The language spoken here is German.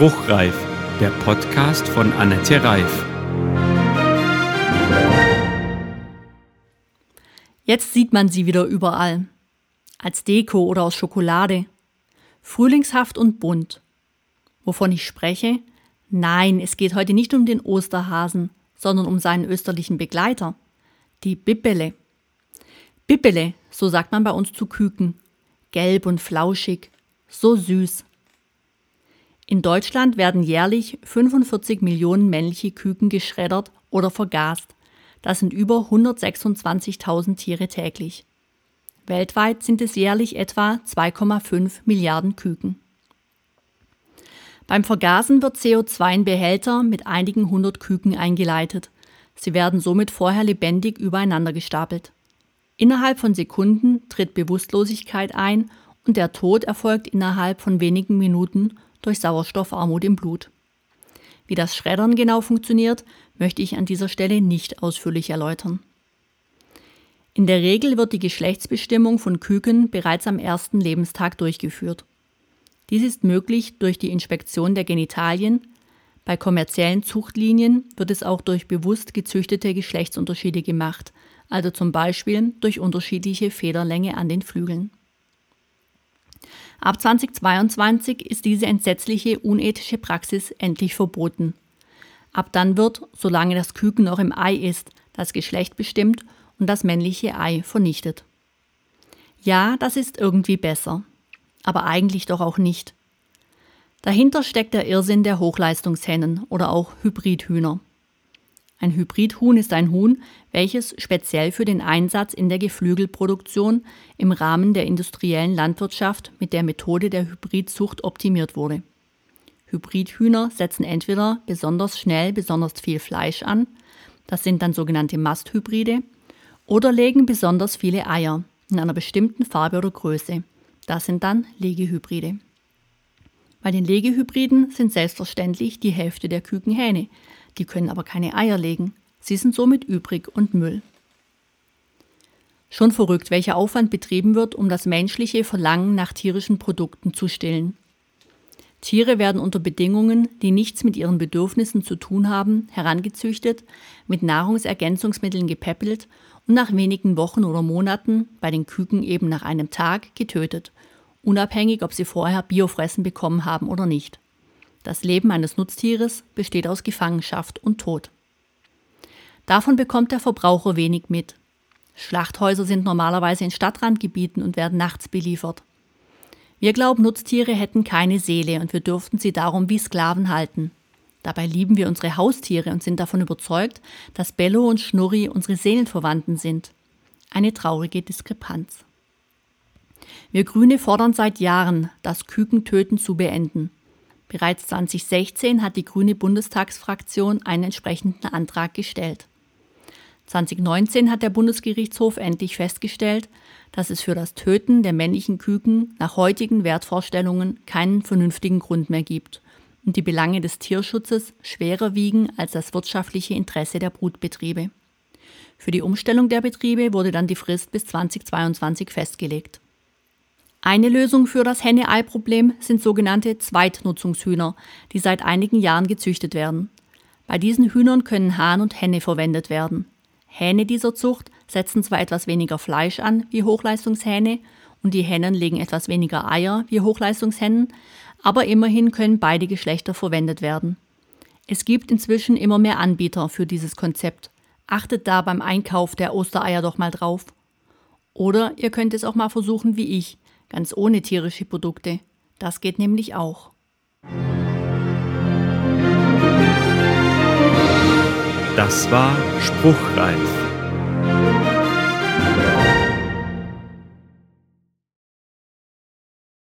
Spruchreif, der Podcast von Annette Reif. Jetzt sieht man sie wieder überall. Als Deko oder aus Schokolade. Frühlingshaft und bunt. Wovon ich spreche? Nein, es geht heute nicht um den Osterhasen, sondern um seinen österlichen Begleiter, die Bippele. Bippele, so sagt man bei uns zu Küken. Gelb und flauschig, so süß. In Deutschland werden jährlich 45 Millionen männliche Küken geschreddert oder vergast. Das sind über 126.000 Tiere täglich. Weltweit sind es jährlich etwa 2,5 Milliarden Küken. Beim Vergasen wird CO2 in Behälter mit einigen hundert Küken eingeleitet. Sie werden somit vorher lebendig übereinander gestapelt. Innerhalb von Sekunden tritt Bewusstlosigkeit ein und der Tod erfolgt innerhalb von wenigen Minuten durch Sauerstoffarmut im Blut. Wie das Schreddern genau funktioniert, möchte ich an dieser Stelle nicht ausführlich erläutern. In der Regel wird die Geschlechtsbestimmung von Küken bereits am ersten Lebenstag durchgeführt. Dies ist möglich durch die Inspektion der Genitalien. Bei kommerziellen Zuchtlinien wird es auch durch bewusst gezüchtete Geschlechtsunterschiede gemacht, also zum Beispiel durch unterschiedliche Federlänge an den Flügeln. Ab 2022 ist diese entsetzliche unethische Praxis endlich verboten. Ab dann wird, solange das Küken noch im Ei ist, das Geschlecht bestimmt und das männliche Ei vernichtet. Ja, das ist irgendwie besser, aber eigentlich doch auch nicht. Dahinter steckt der Irrsinn der Hochleistungshennen oder auch Hybridhühner. Ein Hybridhuhn ist ein Huhn, welches speziell für den Einsatz in der Geflügelproduktion im Rahmen der industriellen Landwirtschaft mit der Methode der Hybridzucht optimiert wurde. Hybridhühner setzen entweder besonders schnell besonders viel Fleisch an, das sind dann sogenannte Masthybride, oder legen besonders viele Eier in einer bestimmten Farbe oder Größe, das sind dann Legehybride. Bei den Legehybriden sind selbstverständlich die Hälfte der Küken Hähne, die können aber keine Eier legen. Sie sind somit übrig und Müll. Schon verrückt, welcher Aufwand betrieben wird, um das menschliche Verlangen nach tierischen Produkten zu stillen. Tiere werden unter Bedingungen, die nichts mit ihren Bedürfnissen zu tun haben, herangezüchtet, mit Nahrungsergänzungsmitteln gepäppelt und nach wenigen Wochen oder Monaten, bei den Küken eben nach einem Tag, getötet, unabhängig ob sie vorher Biofressen bekommen haben oder nicht. Das Leben eines Nutztieres besteht aus Gefangenschaft und Tod. Davon bekommt der Verbraucher wenig mit. Schlachthäuser sind normalerweise in Stadtrandgebieten und werden nachts beliefert. Wir glauben, Nutztiere hätten keine Seele und wir dürften sie darum wie Sklaven halten. Dabei lieben wir unsere Haustiere und sind davon überzeugt, dass Bello und Schnurri unsere Seelenverwandten sind. Eine traurige Diskrepanz. Wir Grüne fordern seit Jahren, das Kükentöten zu beenden. Bereits 2016 hat die Grüne Bundestagsfraktion einen entsprechenden Antrag gestellt. 2019 hat der Bundesgerichtshof endlich festgestellt, dass es für das Töten der männlichen Küken nach heutigen Wertvorstellungen keinen vernünftigen Grund mehr gibt und die Belange des Tierschutzes schwerer wiegen als das wirtschaftliche Interesse der Brutbetriebe. Für die Umstellung der Betriebe wurde dann die Frist bis 2022 festgelegt. Eine Lösung für das Henne-Ei-Problem sind sogenannte Zweitnutzungshühner, die seit einigen Jahren gezüchtet werden. Bei diesen Hühnern können Hahn und Henne verwendet werden. Hähne dieser Zucht setzen zwar etwas weniger Fleisch an wie Hochleistungshähne und die Hennen legen etwas weniger Eier wie Hochleistungshennen, aber immerhin können beide Geschlechter verwendet werden. Es gibt inzwischen immer mehr Anbieter für dieses Konzept. Achtet da beim Einkauf der Ostereier doch mal drauf. Oder ihr könnt es auch mal versuchen wie ich ganz ohne tierische Produkte. Das geht nämlich auch. Das war Spruchreif